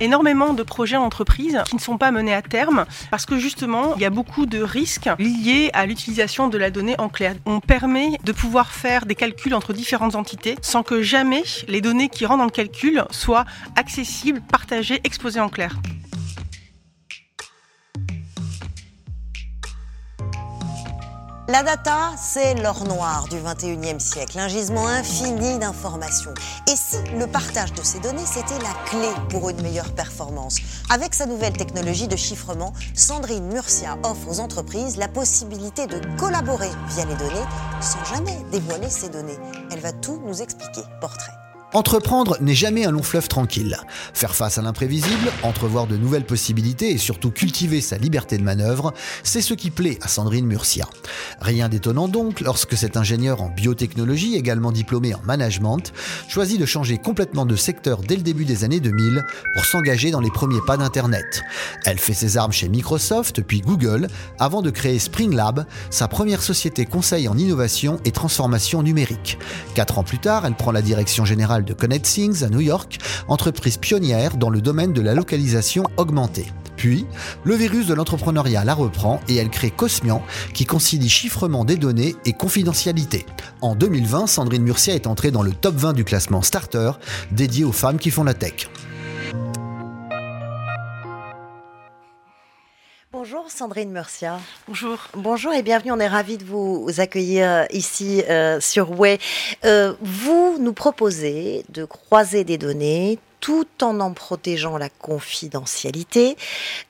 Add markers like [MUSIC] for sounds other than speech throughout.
énormément de projets en entreprise qui ne sont pas menés à terme parce que justement, il y a beaucoup de risques liés à l'utilisation de la donnée en clair. On permet de pouvoir faire des calculs entre différentes entités sans que jamais les données qui rentrent dans le calcul soient accessibles, partagées, exposées en clair. La data, c'est l'or noir du 21e siècle, un gisement infini d'informations. Et si le partage de ces données, c'était la clé pour une meilleure performance? Avec sa nouvelle technologie de chiffrement, Sandrine Murcia offre aux entreprises la possibilité de collaborer via les données sans jamais dévoiler ces données. Elle va tout nous expliquer. Portrait. Entreprendre n'est jamais un long fleuve tranquille. Faire face à l'imprévisible, entrevoir de nouvelles possibilités et surtout cultiver sa liberté de manœuvre, c'est ce qui plaît à Sandrine Murcia. Rien d'étonnant donc lorsque cet ingénieur en biotechnologie, également diplômé en management, choisit de changer complètement de secteur dès le début des années 2000 pour s'engager dans les premiers pas d'Internet. Elle fait ses armes chez Microsoft puis Google avant de créer Spring Lab, sa première société conseil en innovation et transformation numérique. Quatre ans plus tard, elle prend la direction générale de ConnectThings à New York, entreprise pionnière dans le domaine de la localisation augmentée. Puis, le virus de l'entrepreneuriat la reprend et elle crée Cosmian, qui concilie chiffrement des données et confidentialité. En 2020, Sandrine Murcia est entrée dans le top 20 du classement Starter, dédié aux femmes qui font la tech. Bonjour Sandrine Murcia. Bonjour. Bonjour et bienvenue. On est ravis de vous accueillir ici euh, sur Way. Euh, vous nous proposez de croiser des données tout en en protégeant la confidentialité,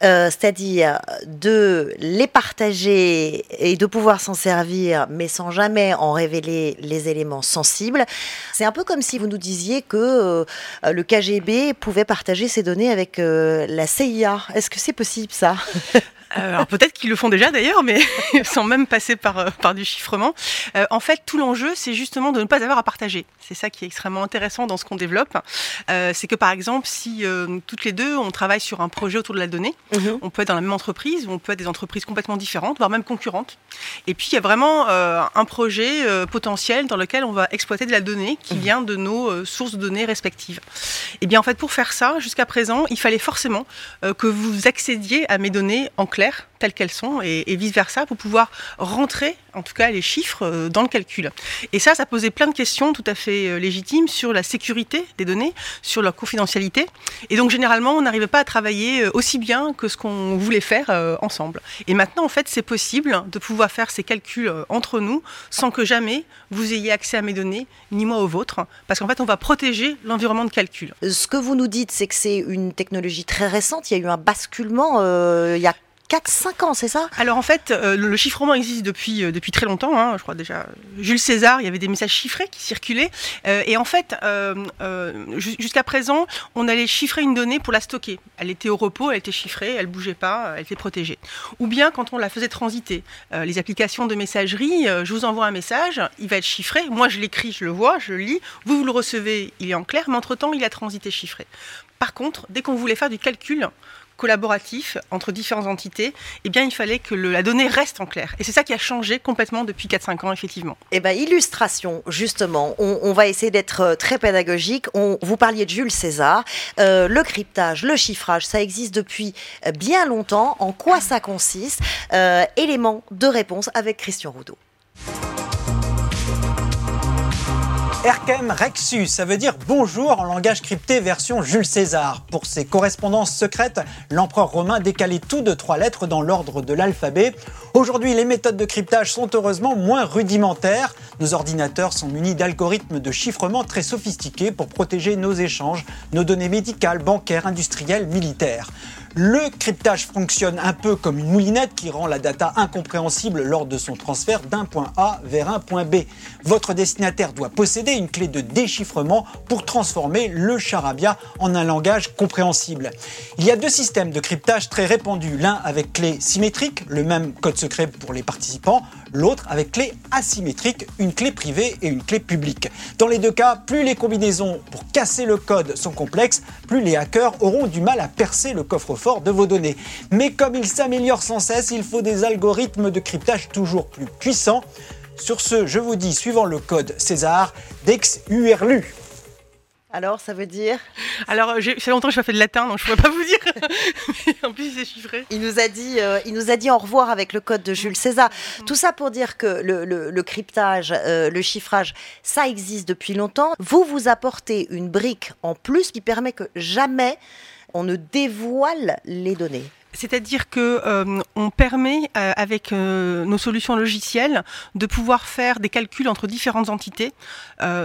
euh, c'est-à-dire de les partager et de pouvoir s'en servir, mais sans jamais en révéler les éléments sensibles. C'est un peu comme si vous nous disiez que le KGB pouvait partager ses données avec la CIA. Est-ce que c'est possible ça? [LAUGHS] euh, alors peut-être qu'ils le font déjà d'ailleurs, mais [LAUGHS] sans même passer par, euh, par du chiffrement. Euh, en fait, tout l'enjeu, c'est justement de ne pas avoir à partager. C'est ça qui est extrêmement intéressant dans ce qu'on développe. c'est que par exemple, si toutes les deux, on travaille sur un projet autour de la donnée, mhm. on peut être dans la même entreprise, ou on peut être des entreprises complètement différentes, voire même concurrentes. Et puis, il y a vraiment un projet potentiel dans lequel on va exploiter de la donnée qui mhm. vient de nos sources de données respectives. Et bien, en fait, pour faire ça, jusqu'à présent, il fallait forcément que vous accédiez à mes données en telles qu'elles sont et, vice-versa pour pouvoir rentrer en tout cas les chiffres euh, dans le calcul. Et ça, ça posait plein de questions tout à fait euh, légitimes sur la sécurité des données, sur leur confidentialité. Et donc généralement, on n'arrivait pas à travailler euh, aussi bien que ce qu'on voulait faire ensemble. Et maintenant, en fait, c'est possible de pouvoir faire ces calculs entre nous sans que jamais vous ayez accès à mes données, ni moi aux vôtres, parce qu'en fait, on va protéger l'environnement de calcul. Ce que vous nous dites, c'est que c'est une technologie très récente. Il y a eu un basculement il y a 4-5 ans, c'est ça? Alors en fait, euh, le chiffrement existe depuis, euh, très longtemps. Hein, je crois déjà, Jules César, il y avait des messages chiffrés qui circulaient. Euh, et en fait, jusqu'à présent, on allait chiffrer une donnée pour la stocker. Elle était au repos, elle était chiffrée, elle bougeait pas, elle était protégée. Ou bien quand on la faisait transiter. les applications de messagerie, je vous envoie un message, il va être chiffré. Moi, je l'écris, je le vois, je le lis. Vous, vous le recevez, il est en clair, mais entre-temps, il a transité chiffré. Par contre, dès qu'on voulait faire du calcul, collaboratif entre différentes entités, eh bien, il fallait que la donnée reste en clair. Et c'est ça qui a changé complètement depuis 4-5 ans, effectivement. Eh bien, illustration, justement, on, va essayer d'être euh, très pédagogique. On, vous parliez de Jules César. Euh, le cryptage, le chiffrage, ça existe depuis euh, bien longtemps. En quoi ça consiste? Élément de réponse avec Christian Roudot. Erkem Rexus, ça veut dire bonjour en langage crypté version Jules César. Pour ses correspondances secrètes, l'empereur romain décalait tout de trois lettres dans l'ordre de l'alphabet. Aujourd'hui, les méthodes de cryptage sont heureusement moins rudimentaires. Nos ordinateurs sont munis d'algorithmes de chiffrement très sophistiqués pour protéger nos échanges, nos données médicales, bancaires, industrielles, militaires. Le cryptage fonctionne un peu comme une moulinette qui rend la data incompréhensible lors de son transfert d'un point A vers un point B. Votre destinataire doit posséder une clé de déchiffrement pour transformer le charabia en un langage compréhensible. Il y a deux systèmes de cryptage très répandus, l'un avec clé symétrique, le même code secret pour les participants, l'autre avec clé asymétrique, une clé privée et une clé publique. Dans les deux cas, plus les combinaisons pour casser le code sont complexes, plus les hackers auront du mal à percer le coffre-fort de vos données. Mais comme il s'améliore sans cesse, il faut des algorithmes de cryptage toujours plus puissants. Sur ce, je vous dis, suivant le code César, DEX URLU. Alors, ça veut dire Alors, c'est longtemps que je n'ai pas fait de latin, donc je ne pourrais pas vous dire. [LAUGHS] en plus, c'est chiffré. Il nous, a dit, euh, il nous a dit au revoir avec le code de Jules César. Tout ça pour dire que le, cryptage, euh, le chiffrage, ça existe depuis longtemps. Vous, vous apportez une brique en plus qui permet que jamais on ne dévoile les données. C'est-à-dire que euh, on permet euh, avec euh, nos solutions logicielles de pouvoir faire des calculs entre différentes entités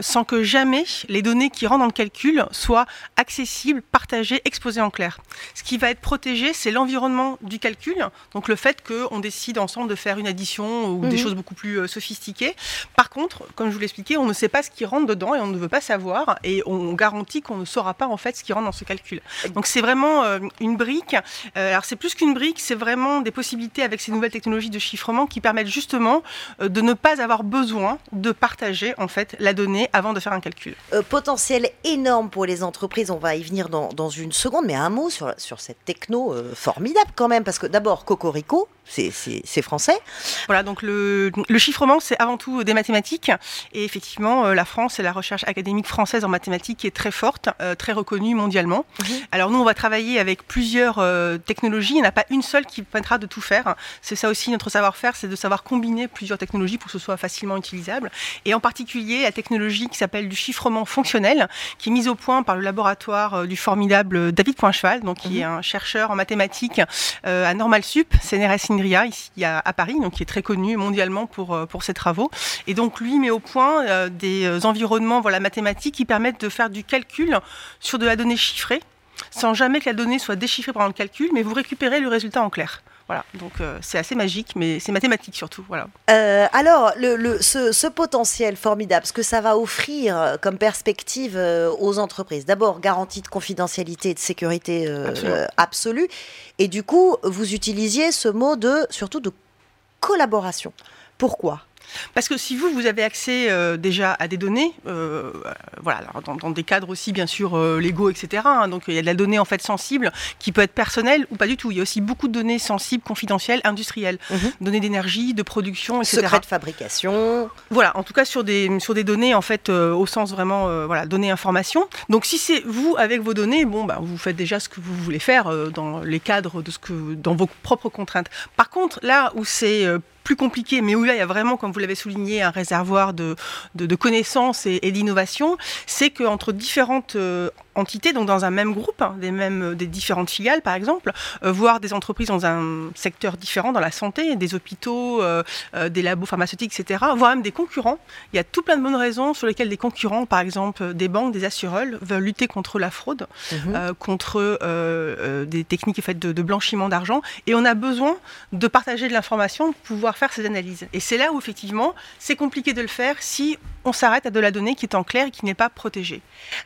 sans que jamais les données qui rentrent dans le calcul soient accessibles, partagées, exposées en clair. Ce qui va être protégé, c'est l'environnement du calcul, donc le fait qu'on décide ensemble de faire une addition ou des mhm. choses beaucoup plus sophistiquées. Par contre, comme je vous l'expliquais, on ne sait pas ce qui rentre dedans et on ne veut pas savoir et on garantit qu'on ne saura pas en fait ce qui rentre dans ce calcul. Donc c'est vraiment une brique. alors c'est plus qu'une brique, c'est vraiment des possibilités avec ces nouvelles technologies de chiffrement qui permettent justement euh, de ne pas avoir besoin de partager en fait la donnée avant de faire un calcul. Euh, potentiel énorme pour les entreprises, on va y venir dans, dans une seconde, mais un mot sur, sur cette techno euh, formidable quand même, parce que d'abord Cocorico, c'est français. Voilà, donc le, le chiffrement, c'est avant tout des mathématiques. Et effectivement, la France et la recherche académique française en mathématiques est très forte, très reconnue mondialement. Mhm. Alors nous, on va travailler avec plusieurs technologies. Il n'y en a pas une seule qui permettra de tout faire. C'est ça aussi notre savoir-faire, c'est de savoir combiner plusieurs technologies pour que ce soit facilement utilisable. Et en particulier la technologie qui s'appelle du chiffrement fonctionnel, qui est mise au point par le laboratoire euh, du formidable David Poincheval, donc qui est mhm. un chercheur en mathématiques euh, à Normal Sup, CNRS INRIA, ici à, Paris, donc qui est très connu mondialement pour, euh, pour ses travaux. Et donc lui met au point des environnements voilà, mathématiques qui permettent de faire du calcul sur de la donnée chiffrée sans jamais que la donnée soit déchiffrée pendant le calcul, mais vous récupérez le résultat en clair. Voilà, donc euh, c'est assez magique, mais c'est mathématique surtout. Voilà. Euh, alors, le, ce, potentiel formidable, ce que ça va offrir euh, comme perspective aux entreprises, d'abord garantie de confidentialité et de sécurité absolue, et du coup, vous utilisiez ce mot de surtout de collaboration. Pourquoi? Parce que si vous, vous avez accès euh, déjà à des données, euh, voilà, dans, des cadres aussi bien sûr euh, légaux, etc. Hein, donc il y a de la donnée en fait sensible qui peut être personnelle ou pas du tout. Il y a aussi beaucoup de données sensibles, confidentielles, industrielles, mhm. données d'énergie, de production, etc. Secret de fabrication. Voilà, en tout cas sur des sur des données en fait au sens vraiment voilà données information. Donc si c'est vous avec vos données, bon bah vous faites déjà ce que vous voulez faire dans les cadres de ce que dans vos propres contraintes. Par contre là où c'est plus compliqué, mais où là, il y a vraiment, comme vous l'avez souligné, un réservoir de, connaissances et, d'innovation, c'est qu'entre différentes euh, entités, donc dans un même groupe, hein, des, mêmes, des différentes filiales par exemple, euh, voire des entreprises dans un secteur différent, dans la santé, des hôpitaux, euh, des labos pharmaceutiques, etc., voire même des concurrents. Il y a tout plein de bonnes raisons sur lesquelles des concurrents, par exemple des banques, des assureurs, veulent lutter contre la fraude, mhm. contre des techniques faites de, de blanchiment d'argent, et on a besoin de partager de l'information pour pouvoir faire ces analyses. Et c'est là où effectivement c'est compliqué de le faire si on s'arrête à de la donnée qui est en clair et qui n'est pas protégée.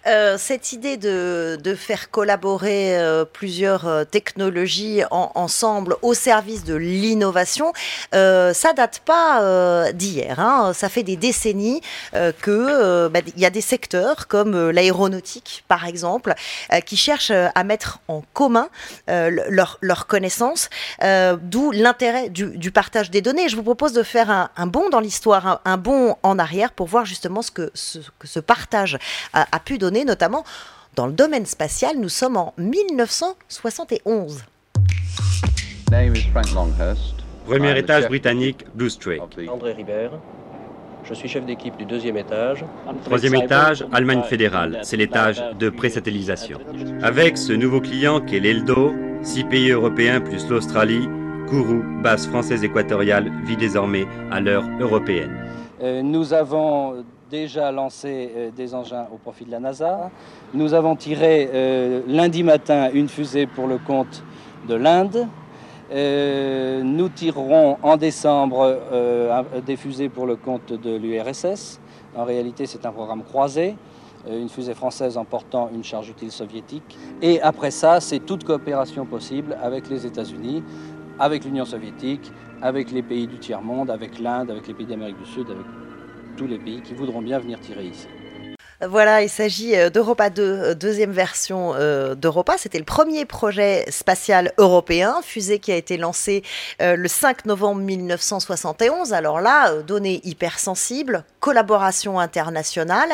Euh, cette idée de, faire collaborer euh, plusieurs euh, technologies ensemble au service de l'innovation, ça date pas d'hier. Hein. Ça fait des décennies que bah, il y a des secteurs comme l'aéronautique, par exemple, qui cherchent à mettre en commun leurs leur connaissances, d'où l'intérêt du, partage des données. Je vous propose de faire un, bond dans l'histoire, un, bond en arrière pour voir justement ce que ce, partage a, pu donner, notamment dans le domaine spatial. Nous sommes en 1971. Premier étage britannique, Blue Street. André Ribert. Je suis chef d'équipe du deuxième étage. Troisième étage, Allemagne fédérale. C'est l'étage de pré-satellisation. Avec ce nouveau client qui est l'Eldo, six pays européens plus l'Australie, Kourou, base française équatoriale, vit désormais à l'heure européenne. Euh, nous avons déjà lancé euh, des engins au profit de la NASA. Nous avons tiré euh, lundi matin une fusée pour le compte de l'Inde. nous tirerons en décembre des fusées pour le compte de l'URSS. En réalité, c'est un programme croisé une fusée française emportant une charge utile soviétique. Et après ça, c'est toute coopération possible avec les États-Unis, avec l'Union soviétique, avec les pays du tiers-monde, avec l'Inde, avec les pays d'Amérique du Sud, tous les pays qui voudront bien venir tirer ici. Voilà, il s'agit euh, d'Europa 2, euh, deuxième version euh, d'Europa. C'était le premier projet spatial européen, fusée qui a été lancée le 5 novembre 1971. Alors là, données hypersensibles, collaboration internationale.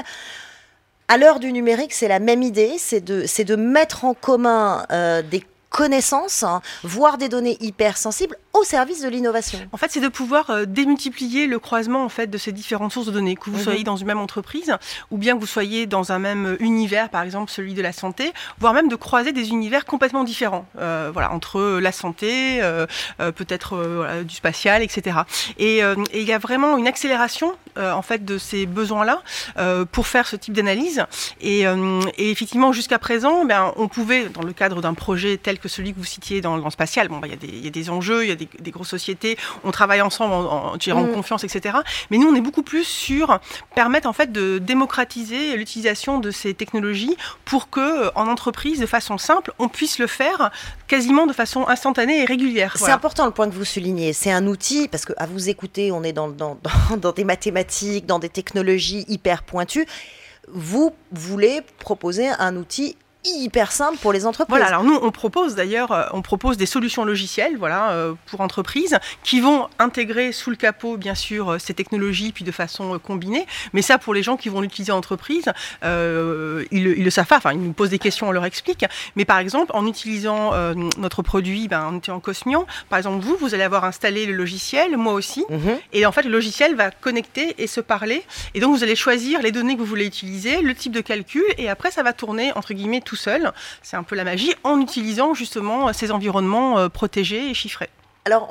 À l'heure du numérique, c'est la même idée, c'est de, mettre en commun des connaissances, hein, voire des données hypersensibles au service de l'innovation. En fait, c'est de pouvoir euh, démultiplier le croisement en fait de ces différentes sources de données, que vous Mhm. soyez dans une même entreprise ou bien que vous soyez dans un même univers, par exemple celui de la santé, voire même de croiser des univers complètement différents, euh, voilà, entre la santé, euh, euh, peut-être euh, voilà, du spatial, etc. Et, euh, et il y a vraiment une accélération euh, en fait de ces besoins-là euh, pour faire ce type d'analyse. Et, euh, et effectivement, jusqu'à présent, ben, on pouvait, dans le cadre d'un projet tel que celui que vous citiez dans, le spatial, bon, ben, il y, des- il y a des enjeux, il y a des, des grosses sociétés, on travaille ensemble en, en, Mm. confiance, etc. Mais nous, on est beaucoup plus sur permettre en fait de démocratiser l'utilisation de ces technologies pour que, euh, en entreprise, de façon simple, on puisse le faire quasiment de façon instantanée et régulière. C'est important le point que vous soulignez. C'est un outil, parce que à vous écouter, on est dans, dans, dans, [LAUGHS] dans des mathématiques, dans des technologies hyper pointues. Vous voulez proposer un outil hyper simple pour les entreprises. Voilà, alors nous, on propose d'ailleurs, euh, on propose des solutions logicielles voilà, euh, pour entreprises qui vont intégrer sous le capot, bien sûr, euh, ces technologies, puis de façon combinée. Mais ça, pour les gens qui vont l'utiliser en entreprise, euh, ils, le- ils le savent pas. Enfin, ils nous posent des questions, on leur explique. Mais par exemple, en utilisant euh, notre produit, ben, en utilisant Cosmion, par exemple, vous, vous allez avoir installé le logiciel, moi aussi. Mhm. Et en fait, le logiciel va connecter et se parler. Et donc, vous allez choisir les données que vous voulez utiliser, le type de calcul, et après, ça va tourner, entre guillemets, tout seul. C'est un peu la magie, en utilisant justement ces environnements euh, protégés et chiffrés. Alors,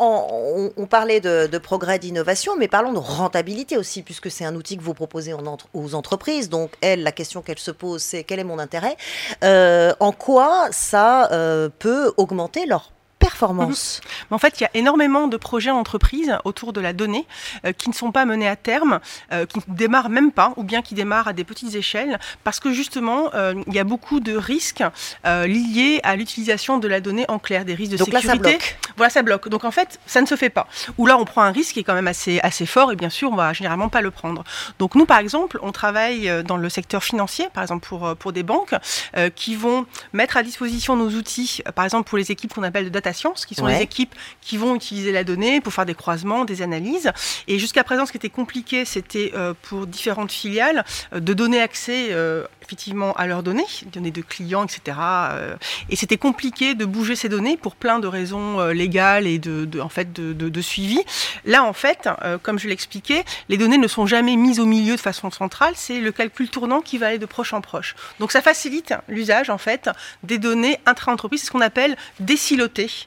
on, parlait de, progrès, d'innovation, mais parlons de rentabilité aussi, puisque c'est un outil que vous proposez aux entreprises. Donc, elle, la question qu'elle se pose, c'est quel est mon intérêt? Euh, En quoi ça euh, peut augmenter leur performance [LAUGHS] en fait, il y a énormément de projets en entreprise autour de la donnée euh, qui ne sont pas menés à terme, euh, qui ne démarrent même pas, ou bien qui démarrent à des petites échelles, parce que justement, euh, il y a beaucoup de risques liés à l'utilisation de la donnée en clair, des risques de Donc là, sécurité. ça bloque. Voilà, ça bloque. Donc en fait, ça ne se fait pas. Ou là, on prend un risque qui est quand même assez, assez fort et bien sûr, on va généralement pas le prendre. Donc nous, par exemple, on travaille dans le secteur financier, par exemple pour, pour des banques, euh, qui vont mettre à disposition nos outils, par exemple pour les équipes qu'on appelle de data science, qui sont Ouais. les équipes qui vont utiliser la donnée pour faire des croisements, des analyses. Et jusqu'à présent, ce qui était compliqué, c'était euh, pour différentes filiales euh, de donner accès euh, effectivement à leurs données, données de clients, etc. et c'était compliqué de bouger ces données pour plein de raisons légales et de, de- en fait, de, de- de suivi. Là, en fait, comme je l'expliquais, les données ne sont jamais mises au milieu de façon centrale. C'est le calcul tournant qui va aller de proche en proche. Donc, ça facilite l'usage, en fait, des données intra-entreprise. C'est ce qu'on appelle désiloter.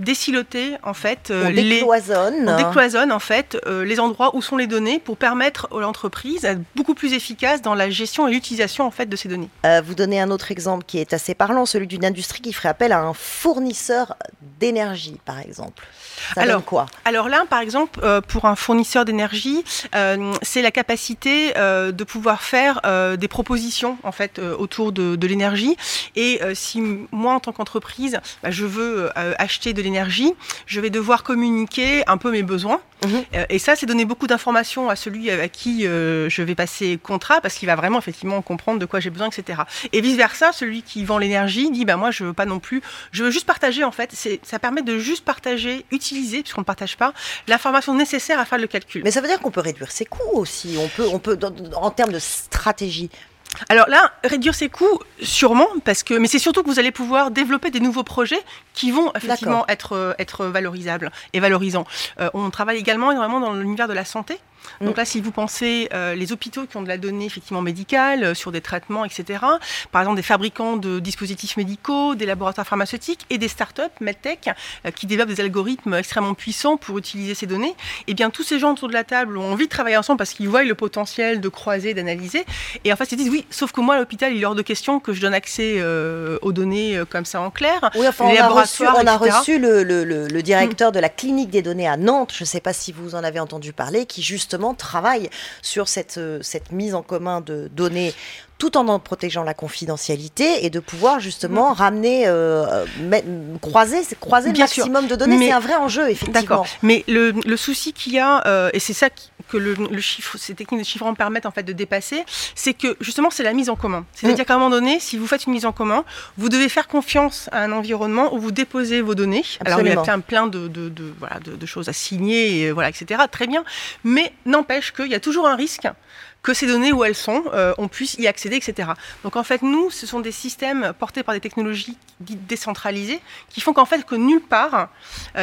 Désiloter, en fait, euh, On les... décloisonne. On décloisonne en fait euh, les endroits où sont les données pour permettre à l'entreprise d'être beaucoup plus efficace dans la gestion et l'utilisation en fait de ces données. Euh, vous donnez un autre exemple qui est assez parlant, celui d'une industrie qui ferait appel à un fournisseur d'énergie, par exemple. Ça Alors, quoi? Alors là, par exemple, pour un fournisseur d'énergie, c'est la capacité de pouvoir faire des propositions en fait autour de, de l'énergie. Et si moi, en tant qu'entreprise, bah, je veux acheter de l'énergie, je vais devoir communiquer un peu mes besoins. Mhm. Euh, et ça, c'est donner beaucoup d'informations à celui à qui euh, je vais passer contrat, parce qu'il va vraiment effectivement comprendre de quoi j'ai besoin, etc. Et vice versa, celui qui vend l'énergie dit, bah moi, je veux pas non plus, je veux juste partager en fait. Ça permet de juste partager, utiliser, puisqu'on ne partage pas, l'information nécessaire à faire le calcul. Mais ça veut dire qu'on peut réduire ses coûts aussi. On peut, on peut en termes de stratégie. Alors là, réduire ses coûts, sûrement, parce que, mais c'est surtout que vous allez pouvoir développer des nouveaux projets qui vont effectivement être, euh, être valorisables et valorisants. Euh, on travaille également énormément dans l'univers de la santé. Donc Mm. là, si vous pensez euh, les hôpitaux qui ont de la donnée effectivement médicale euh, sur des traitements, etc. Par exemple, des fabricants de dispositifs médicaux, des laboratoires pharmaceutiques et des startups medtech euh, qui développent des algorithmes extrêmement puissants pour utiliser ces données. Eh bien, tous ces gens autour de la table ont envie de travailler ensemble parce qu'ils voient le potentiel de croiser, d'analyser. Et en fait, ils disent oui, sauf que moi, à l'hôpital, il est hors de question que je donne accès euh, aux données comme ça en clair. Oui, enfin, Les on a reçu, on a reçu le, le- le- le directeur de la clinique des données à Nantes, je ne sais pas si vous en avez entendu parler, qui justement travaille sur cette, euh, cette mise en commun de données tout en en protégeant la confidentialité et de pouvoir justement ramener, euh, euh, croiser, croiser le sûr. maximum de données. C'est un vrai enjeu, effectivement. D'accord. Mais le, le souci qu'il y a, euh, et c'est ça qui- que le, le chiffre, ces techniques de chiffrement permettent en fait de dépasser, c'est que justement c'est la mise en commun. C'est-à-dire qu'à un moment donné, si vous faites une mise en commun, vous devez faire confiance à un environnement où vous déposez vos données. Alors il y a Absolument. plein, plein de, de, de- voilà, de, de choses à signer, et, voilà, etc. Très bien. Mais n'empêche qu'il y a toujours un risque que ces données où elles sont, on puisse y accéder, etc. Donc en fait, nous, ce sont des systèmes portés par des technologies dites décentralisées qui font qu'en fait que nulle part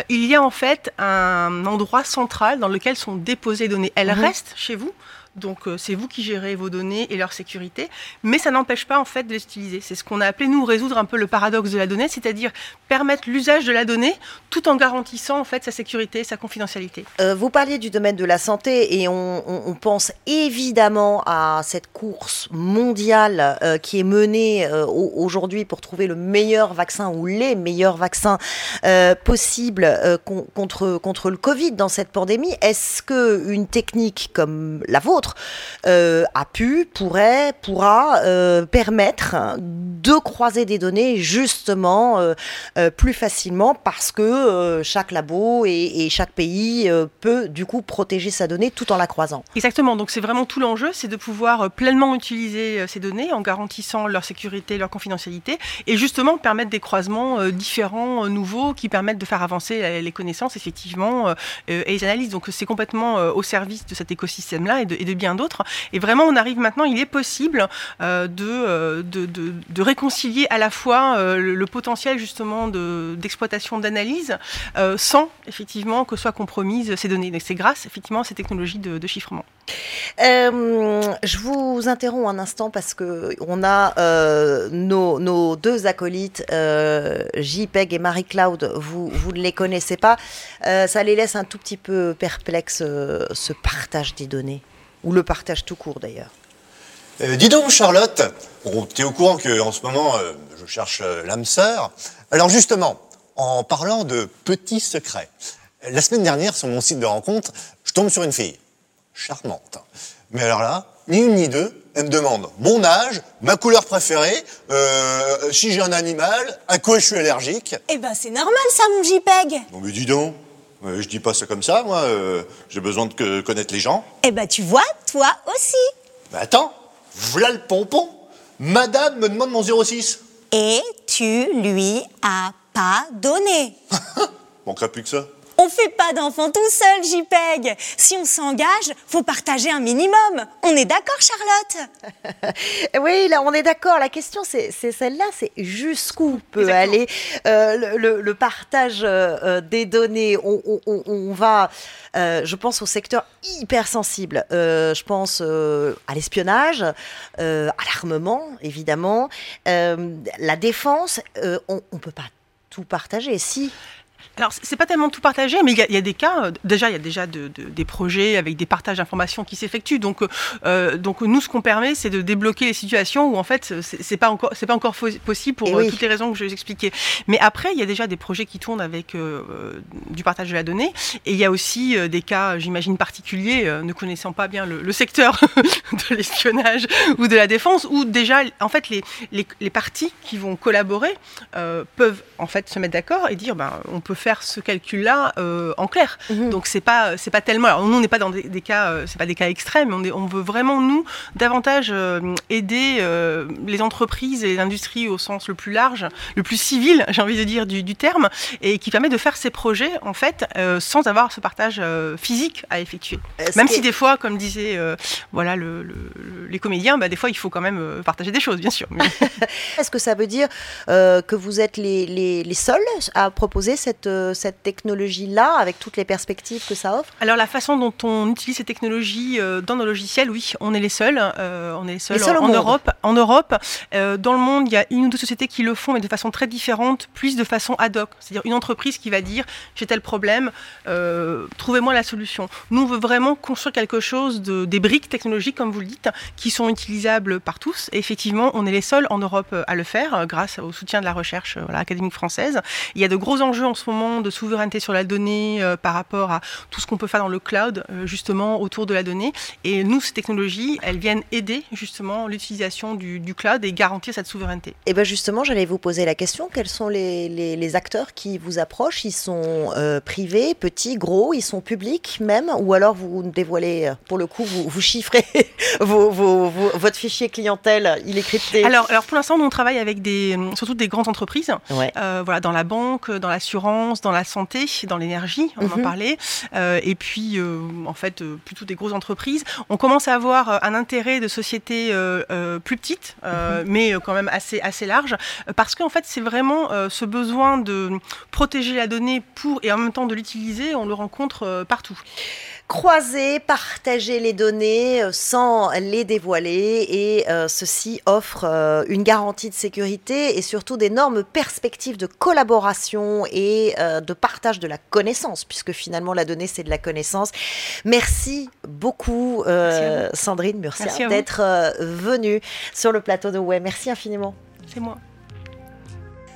il y a en fait un endroit central dans lequel sont déposées les données. Elles mhm. restent chez vous donc euh, c'est vous qui gérez vos données et leur sécurité, mais ça n'empêche pas en fait de les utiliser. C'est ce qu'on a appelé nous résoudre un peu le paradoxe de la donnée, c'est-à-dire permettre l'usage de la donnée tout en garantissant en fait sa sécurité et sa confidentialité. Euh, vous parliez du domaine de la santé et on, pense évidemment à cette course mondiale euh, qui est menée aujourd'hui pour trouver le meilleur vaccin ou les meilleurs vaccins possibles contre, contre le Covid dans cette pandémie. Est-ce que une technique comme la vôtre euh, a pu, pourrait, pourra euh, permettre de croiser des données justement euh, plus facilement parce que chaque labo et, chaque pays peut du coup protéger sa donnée tout en la croisant. Exactement, donc c'est vraiment tout l'enjeu, c'est de pouvoir pleinement utiliser ces données en garantissant leur sécurité, leur confidentialité et justement permettre des croisements différents, nouveaux, qui permettent de faire avancer les connaissances effectivement et les analyses. Donc c'est complètement au service de cet écosystème-là et de, et de bien d'autres. Et vraiment, on arrive maintenant, il est possible euh, euh, de, de, de, réconcilier à la fois euh, le, potentiel justement d'exploitation d'analyse sans effectivement que soient compromises ces données. c'est grâce effectivement à ces technologies de, chiffrement. je vous interromps un instant parce que on a nos, nos, deux acolytes, JPEG et Marie-Claude, vous, vous ne les connaissez pas. ça les laisse un tout petit peu perplexes, ce partage des données ou le partage tout court d'ailleurs. Euh, dis donc, Charlotte, tu es au courant qu'en ce moment, euh, je cherche euh, l'âme sœur. Alors justement, en parlant de petits secrets, la semaine dernière, sur mon site de rencontre, je tombe sur une fille. Charmante. Mais alors là, ni une ni deux, elle me demande mon âge, ma couleur préférée, si j'ai un animal, à quoi je suis allergique. Eh ben c'est normal ça, mon JPEG. Bon mais dis donc, euh, je dis pas ça comme ça, moi. Euh, j'ai besoin de connaître les gens. Eh ben, tu vois, toi aussi. Mais attends, voilà le pompon. Madame me demande mon 06. Et tu lui as pas donné. [LAUGHS] Manquerait plus que ça. On fait pas d'enfants tout seul, JPEG. Si on s'engage, faut partager un minimum. On est d'accord, Charlotte [LAUGHS] Oui, là, on est d'accord. La question, c'est celle-là, c'est jusqu'où peut aller euh, le, partage euh, euh, des données? On, va, je pense, au secteur hyper sensible. je pense à l'espionnage, à l'armement, évidemment, la défense. on ne peut pas tout partager. Si alors, c'est pas tellement tout partagé, mais il y, a des cas. Euh, déjà, il y a déjà des projets avec des partages d'informations qui s'effectuent. Donc, euh, donc, nous, ce qu'on permet, c'est de débloquer les situations où, en fait, c'est pas encore, c'est pas encore possible pour euh, toutes les raisons que je vais vous expliquer. Mais après, il y a déjà des projets qui tournent avec du partage de la donnée. Et il y a aussi des cas, j'imagine, particuliers, ne connaissant pas bien le, secteur [LAUGHS] de l'espionnage ou de la défense, où déjà, en fait, les, les, les parties qui vont collaborer peuvent, en fait, se mettre d'accord et dire, ben, on peut faire faire ce calcul-là euh, en clair. Mhm. Donc c'est pas c'est pas tellement. Alors, nous on n'est pas dans des, cas euh, c'est pas des cas extrêmes. On, est, on veut vraiment nous davantage euh, aider les entreprises et l'industrie au sens le plus large, le plus civil, j'ai envie de dire du, terme, et qui permet de faire ces projets en fait sans avoir ce partage physique à effectuer. Même si des fois, comme disaient voilà le, les comédiens, bah, des fois il faut quand même partager des choses, bien sûr. [LAUGHS] Est-ce que ça veut dire que vous êtes les, les, les seuls à proposer cette cette technologie-là, avec toutes les perspectives que ça offre Alors la façon dont on utilise ces technologies euh, dans nos logiciels, oui, on est les seuls. Euh, on est les seuls, en, Europe. En Europe, euh, dans le monde, il y a une ou deux sociétés qui le font, mais de façon très différente, plus de façon ad hoc. C'est-à-dire une entreprise qui va dire j'ai tel problème, trouvez-moi la solution. Nous, on veut vraiment construire quelque chose de des briques technologiques, comme vous le dites, qui sont utilisables par tous. Et effectivement, on est les seuls en Europe à le faire, grâce au soutien de la recherche académique française. Il y a de gros enjeux en ce moment de souveraineté sur la donnée euh, par rapport à tout ce qu'on peut faire dans le cloud, euh, justement, autour de la donnée. Et nous, ces technologies, elles viennent aider justement l'utilisation du, cloud et garantir cette souveraineté. Et bien justement, j'allais vous poser la question, quels sont les, les, acteurs qui vous approchent? Ils sont euh, privés, petits, gros, ils sont publics même? Ou alors vous dévoilez, pour le coup, vous, vous chiffrez [LAUGHS] vos, vos, votre fichier clientèle, il est crypté alors, alors pour l'instant, on travaille avec des, surtout des grandes entreprises, voilà, dans la banque, dans l'assurance, dans la santé, dans l'énergie, on en Mhm. parlait, euh, et puis euh, en fait euh, plutôt des grosses entreprises. On commence à avoir un intérêt de sociétés plus petites, euh, mais quand même assez assez larges, euh, parce qu'en fait c'est vraiment ce besoin de protéger la donnée pour et en même temps de l'utiliser, on le rencontre partout. Croiser, partager les données euh, sans les dévoiler et euh, ceci offre euh, une garantie de sécurité et surtout d'énormes perspectives de collaboration et euh, de partage de la connaissance puisque finalement la donnée c'est de la connaissance. Merci beaucoup Sandrine Murcia d'être venue sur le plateau de Ouais. Merci infiniment. C'est moi.